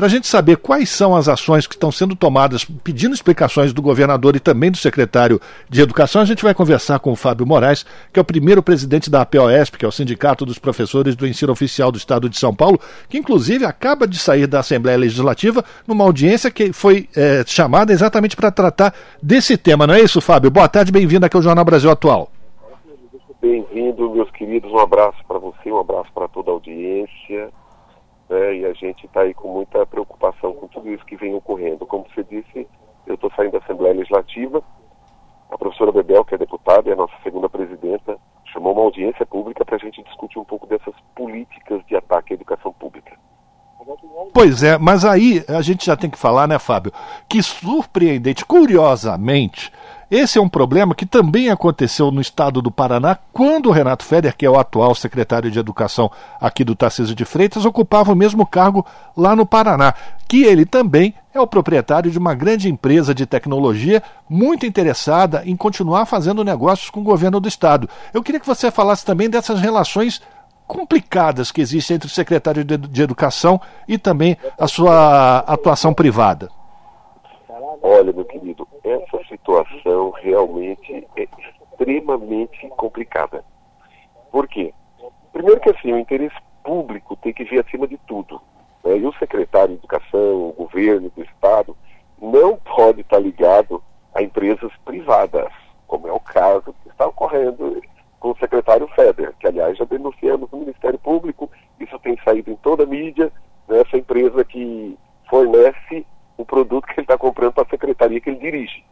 para a gente saber quais são as ações que estão sendo tomadas, pedindo explicações do governador e também do secretário de Educação, a gente vai conversar com o Fábio Moraes, que é o primeiro presidente da APOESP, que é o Sindicato dos Professores do Ensino Oficial do Estado de São Paulo, que inclusive acaba de sair da Assembleia Legislativa numa audiência que foi é, chamada exatamente para tratar desse tema. Não é isso, Fábio? Boa tarde, bem-vindo aqui ao Jornal Brasil Atual. Bem-vindo, meus queridos. Um abraço para você, um abraço para toda a audiência. Né? E a gente está aí com muita preocupação com tudo isso que vem ocorrendo. Como você disse, eu estou saindo da Assembleia Legislativa. A professora Bebel, que é deputada, é a nossa segunda presidenta, chamou uma audiência pública para a gente discutir um pouco dessas políticas de ataque à educação pública. Pois é, mas aí a gente já tem que falar, né, Fábio, que surpreendente, curiosamente, esse é um problema que também aconteceu no estado do Paraná, quando o Renato Feder, que é o atual secretário de Educação aqui do Tarcísio de Freitas, ocupava o mesmo cargo lá no Paraná, que ele também é o proprietário de uma grande empresa de tecnologia muito interessada em continuar fazendo negócios com o governo do estado. Eu queria que você falasse também dessas relações complicadas que existem entre o secretário de Educação e também a sua atuação privada. Olha, meu querido, essa situação realmente é extremamente complicada. Por quê? Primeiro que assim, o interesse público tem que vir acima de tudo. Né? E o secretário de Educação, o governo do Estado, não pode estar ligado a empresas privadas, como é o caso que está ocorrendo com o secretário Feder, que aliás já denunciamos no Ministério Público, isso tem saído em toda a mídia, né? essa empresa que fornece o produto que ele está comprando para a secretaria que ele dirige.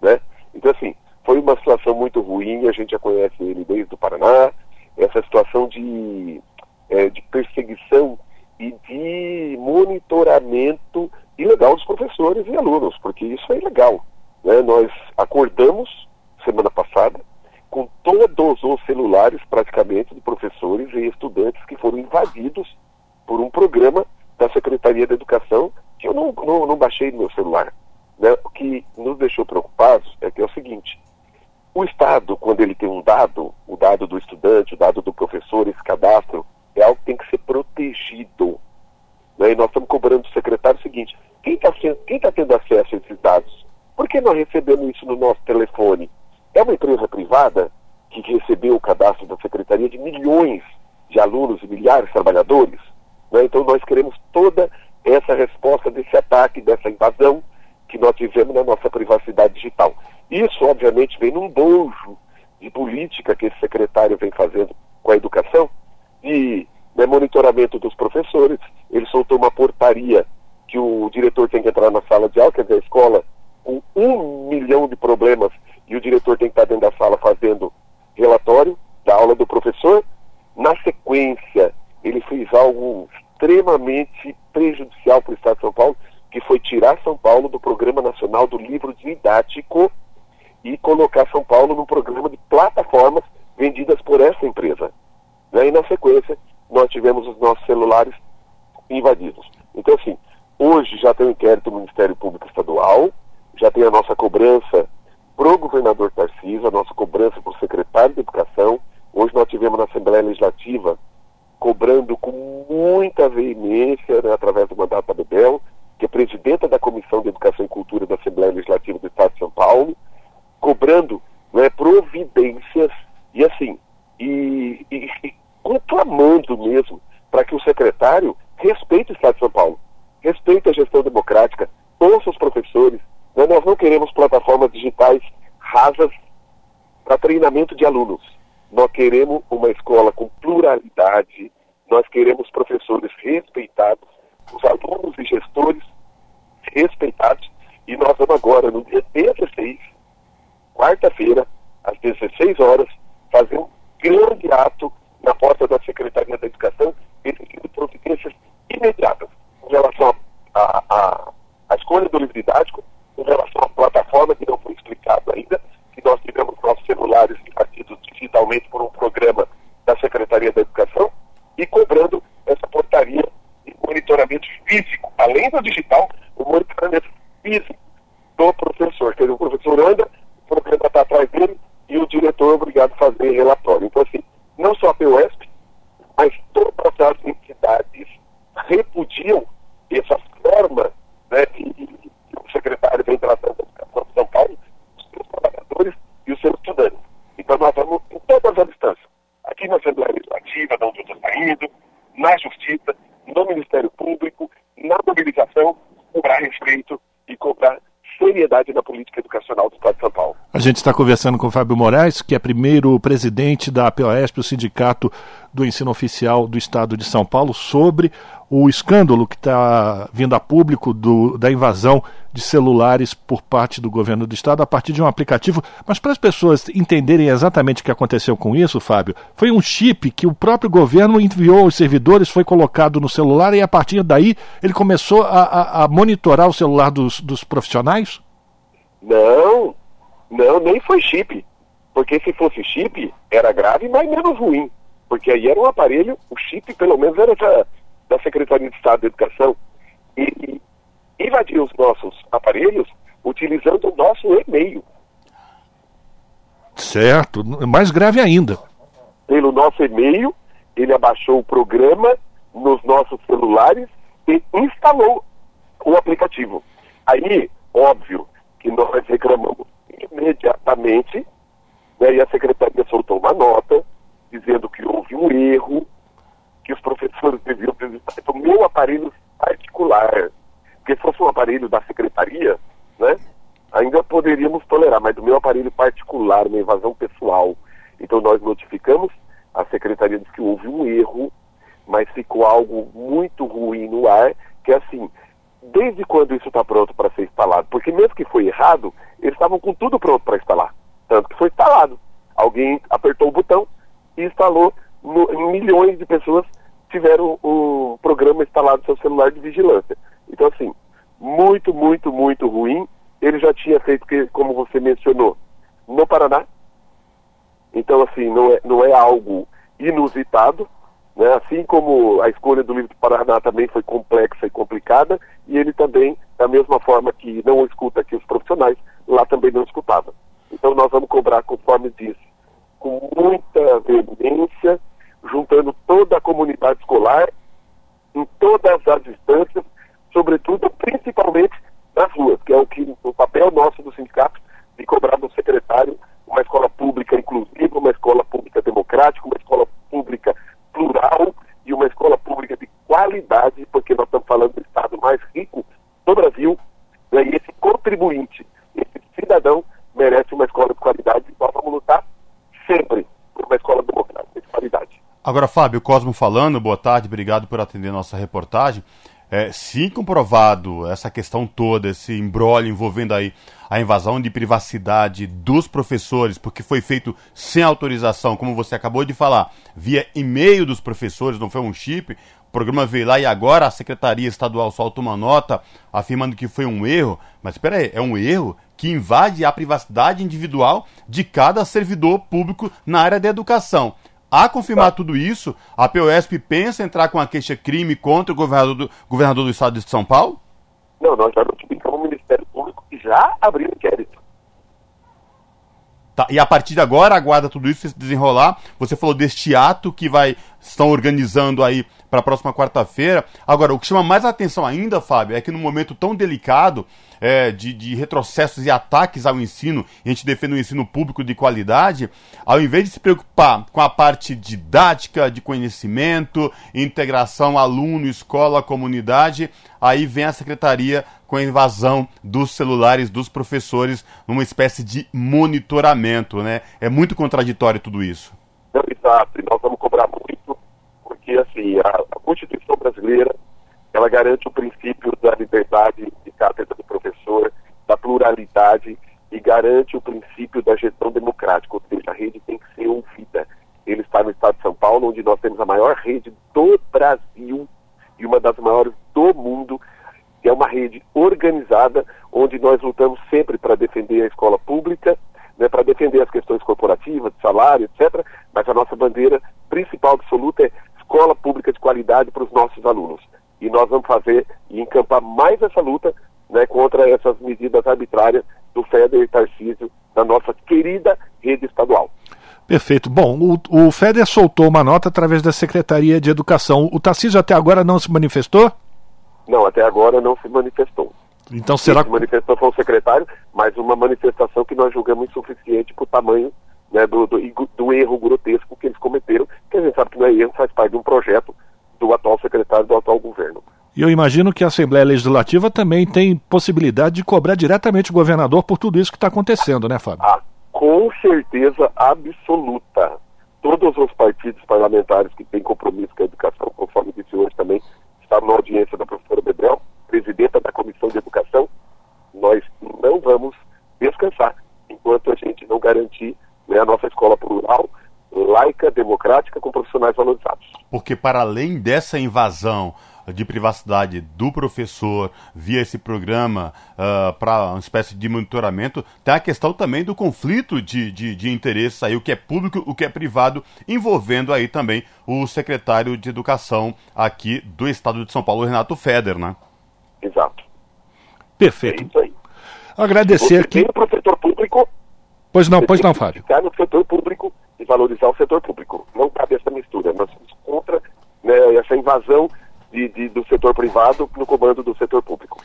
Né? Então, assim, foi uma situação muito ruim, a gente já conhece ele desde o Paraná, essa situação de, é, de perseguição e de monitoramento ilegal dos professores e alunos, porque isso é ilegal. Né? Nós acordamos semana passada com todos os celulares, praticamente, de professores e estudantes que foram invadidos por um programa da Secretaria da Educação que eu não, não, não baixei no meu celular. Né? O que nos deixou preocupados é que é o seguinte: o Estado, quando ele tem um dado, o dado do estudante, o dado do professor, esse cadastro, é algo que tem que ser protegido. Né? E nós estamos cobrando do secretário o seguinte: quem está tá tendo acesso a esses dados? Por que nós recebemos isso no nosso telefone? É uma empresa privada que recebeu o cadastro da secretaria de milhões de alunos e milhares de trabalhadores? Né? Então nós queremos toda essa resposta desse ataque, dessa invasão que nós tivemos na nossa privacidade digital. Isso, obviamente, vem num bojo de política que esse secretário vem fazendo com a educação, de né, monitoramento dos professores. Ele soltou uma portaria que o diretor tem que entrar na sala de aula, quer dizer, a escola com um milhão de problemas e o diretor tem que estar dentro da sala fazendo relatório da aula do professor. Na sequência, ele fez algo extremamente prejudicial para o Estado de São Paulo, que foi tirar São Paulo do Programa Nacional do Livro Didático e colocar São Paulo num programa de plataformas vendidas por essa empresa. Né? E na sequência, nós tivemos os nossos celulares invadidos. Então, assim, hoje já tem o um inquérito do Ministério Público Estadual, já tem a nossa cobrança para o governador Tarcísio, a nossa cobrança para o secretário de Educação. Hoje nós tivemos na Assembleia Legislativa cobrando com muita veemência, né, através do mandato da Bebel, que é presidenta da Comissão de Educação e Cultura da Assembleia Legislativa do Estado de São Paulo, cobrando né, providências e assim, e, e, e conclamando mesmo para que o secretário respeite o Estado de São Paulo, respeite a gestão democrática, ouça os professores. Né, nós não queremos plataformas digitais rasas para treinamento de alunos. Nós queremos uma escola com pluralidade, nós queremos professores respeitados, os alunos e gestores respeitados, e nós vamos agora, no dia 16, quarta-feira, às 16 horas, fazer um grande ato na porta da Secretaria da Educação, exigindo providências imediatas em relação à escolha do livro didático, em relação à plataforma que não foi explicado ainda, que nós tivemos nossos celulares partidos digitalmente por um programa da Secretaria da Educação e cobrando essa portaria de monitoramento físico, além do digital, o monitoramento físico do professor. Quer dizer, o professor anda, o programa está atrás dele e o diretor é obrigado a fazer relatório. e o seu estudante. Então nós vamos em todas as instâncias. Aqui na Assembleia Legislativa, da onde eu estou saindo, na Justiça, no Ministério Público, na mobilização, cobrar respeito e cobrar seriedade na política educacional do Estado de São Paulo. A gente está conversando com o Fábio Moraes, que é primeiro presidente da APOESP, o Sindicato do Ensino Oficial do Estado de São Paulo, sobre o escândalo que está vindo a público do, da invasão de celulares por parte do governo do estado a partir de um aplicativo. Mas para as pessoas entenderem exatamente o que aconteceu com isso, Fábio, foi um chip que o próprio governo enviou aos servidores, foi colocado no celular e a partir daí ele começou a, a, a monitorar o celular dos, dos profissionais? Não, não, nem foi chip. Porque se fosse chip, era grave, mas menos ruim. Porque aí era um aparelho, o chip pelo menos era essa da Secretaria de Estado da Educação e invadir os nossos aparelhos utilizando o nosso e-mail. Certo, mais grave ainda. Pelo nosso e-mail, ele abaixou o programa nos nossos celulares e instalou o aplicativo. Aí, óbvio que nós reclamamos imediatamente, né, e a secretaria soltou uma nota dizendo que houve um erro, que os professores deviam visitar o meu aparelho particular. Porque se fosse um aparelho da secretaria, né, ainda poderíamos tolerar, mas do meu aparelho particular, uma invasão pessoal. Então nós notificamos, a secretaria disse que houve um erro, mas ficou algo muito ruim no ar, que é assim, desde quando isso está pronto para ser instalado? Porque mesmo que foi errado, eles estavam com tudo pronto para instalar. Tanto que foi instalado. Alguém apertou o botão e instalou no, milhões de pessoas tiveram um programa instalado no seu celular de vigilância. Então, assim, muito, muito, muito ruim. Ele já tinha feito, que, como você mencionou, no Paraná. Então, assim, não é, não é algo inusitado. Né? Assim como a escolha do livro do Paraná também foi complexa e complicada, e ele também, da mesma forma que não escuta aqui os profissionais, lá também não escutava. Então, nós vamos cobrar, conforme disse, com muita veemência juntando toda a comunidade escolar, em todas as instâncias, sobretudo, principalmente nas ruas, que é o que o papel nosso do sindicato de cobrar do secretário uma escola pública inclusiva, uma escola pública democrática, uma escola pública plural e uma escola pública de qualidade, porque nós estamos falando do estado mais rico do Brasil, né, e esse contribuinte, esse cidadão merece uma escola de qualidade e nós vamos lutar sempre por uma escola democrática de qualidade. Agora, Fábio, Cosmo falando, boa tarde, obrigado por atender nossa reportagem. É, se comprovado essa questão toda, esse embrólio envolvendo aí a invasão de privacidade dos professores, porque foi feito sem autorização, como você acabou de falar, via e-mail dos professores, não foi um chip, o programa veio lá e agora a Secretaria Estadual solta uma nota afirmando que foi um erro. Mas espera aí, é um erro que invade a privacidade individual de cada servidor público na área da educação. A confirmar tudo isso, a POSP pensa entrar com a queixa-crime contra o governador do, governador do estado de São Paulo? Não, nós já notificamos Já abriu inquérito. Tá, e a partir de agora aguarda tudo isso se desenrolar. Você falou deste ato que vai estão organizando aí para a próxima quarta-feira. Agora, o que chama mais atenção ainda, Fábio, é que num momento tão delicado é, de, de, retrocessos e ataques ao ensino, e a gente defende um ensino público de qualidade, ao invés de se preocupar com a parte didática, de conhecimento, integração aluno, escola, comunidade, aí vem a secretaria com a invasão dos celulares dos professores numa espécie de monitoramento, né? É muito contraditório tudo isso. Não, exato, e nós vamos cobrar muito, porque assim, a, a Constituição brasileira, ela garante o princípio da liberdade de cátedra do professor, da pluralidade e garante o princípio da gestão democrática, ou seja, a rede tem que ser ouvida. Ele está no estado de São Paulo, onde nós temos a maior rede do Brasil e uma das maiores do mundo é uma rede organizada, onde nós lutamos sempre para defender a escola pública, né, para defender as questões corporativas, de salário, etc. Mas a nossa bandeira principal absoluta é escola pública de qualidade para os nossos alunos. E nós vamos fazer e encampar mais essa luta né, contra essas medidas arbitrárias do FEDER e Tarcísio, da nossa querida rede estadual. Perfeito. Bom, o, o FEDER soltou uma nota através da Secretaria de Educação. O Tarcísio até agora não se manifestou? Não, até agora não se manifestou. Então será que. manifestou foi o secretário, mas uma manifestação que nós julgamos insuficiente por tamanho né, do, do, do, erro grotesco que eles cometeram, que a gente sabe que não é erro, faz parte de um projeto do atual secretário do atual governo. E eu imagino que a Assembleia Legislativa também tem possibilidade de cobrar diretamente o governador por tudo isso que está acontecendo, né, Fábio? Ah, com certeza absoluta. Todos os partidos parlamentares que têm compromisso com a educação, conforme disse hoje também, está na audiência da professora Bedrel, presidenta da Comissão de Educação, nós não vamos descansar enquanto a gente não garantir né, a nossa escola plural, laica, democrática, com profissionais valorizados. Porque para além dessa invasão de privacidade do professor via esse programa uh, para uma espécie de monitoramento, tem a questão também do conflito de, de, de interesses aí, o que é público, o que é privado, envolvendo aí também o secretário de Educação aqui do estado de São Paulo, Renato Feder, né? Exato. Perfeito. É isso aí. Agradecer aqui. tem o setor público. Pois não, pois não, Fábio. Ficar no setor público e valorizar o setor público. Não cabe essa mistura. Nós somos contra né, essa invasão de, de, do setor privado no comando do setor público.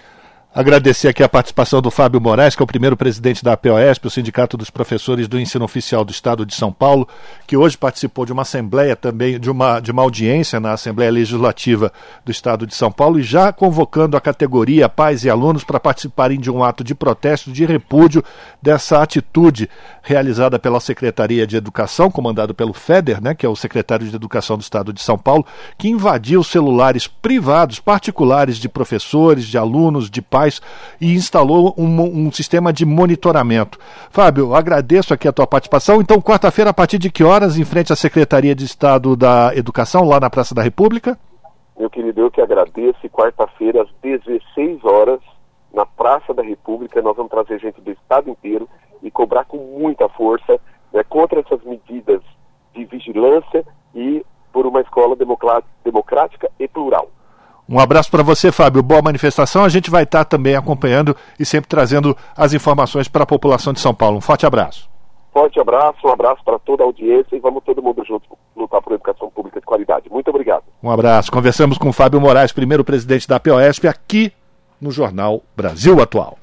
Agradecer aqui a participação do Fábio Moraes, que é o primeiro presidente da APOESP, o Sindicato dos Professores do Ensino Oficial do Estado de São Paulo, que hoje participou de uma assembleia também, de uma, de uma audiência na Assembleia Legislativa do Estado de São Paulo, e já convocando a categoria pais e alunos para participarem de um ato de protesto, de repúdio dessa atitude realizada pela Secretaria de Educação, comandado pelo FEDER, né, que é o secretário de Educação do Estado de São Paulo, que invadiu celulares privados, particulares de professores, de alunos, de pais e instalou um, um, sistema de monitoramento. Fábio, agradeço aqui a tua participação. Então, quarta-feira, a partir de que horas, em frente à Secretaria de Estado da Educação, lá na Praça da República? Meu querido, eu que agradeço. Quarta-feira, às 16 horas, na Praça da República, nós vamos trazer gente do Estado inteiro e cobrar com muita força né, contra essas medidas de vigilância e por uma escola democrática e plural. Um abraço para você, Fábio. Boa manifestação. A gente vai estar também acompanhando e sempre trazendo as informações para a população de São Paulo. Um forte abraço. Forte abraço, um abraço para toda a audiência e vamos todo mundo junto lutar por educação pública de qualidade. Muito obrigado. Um abraço. Conversamos com Fábio Moraes, primeiro presidente da POSP, aqui no Jornal Brasil Atual.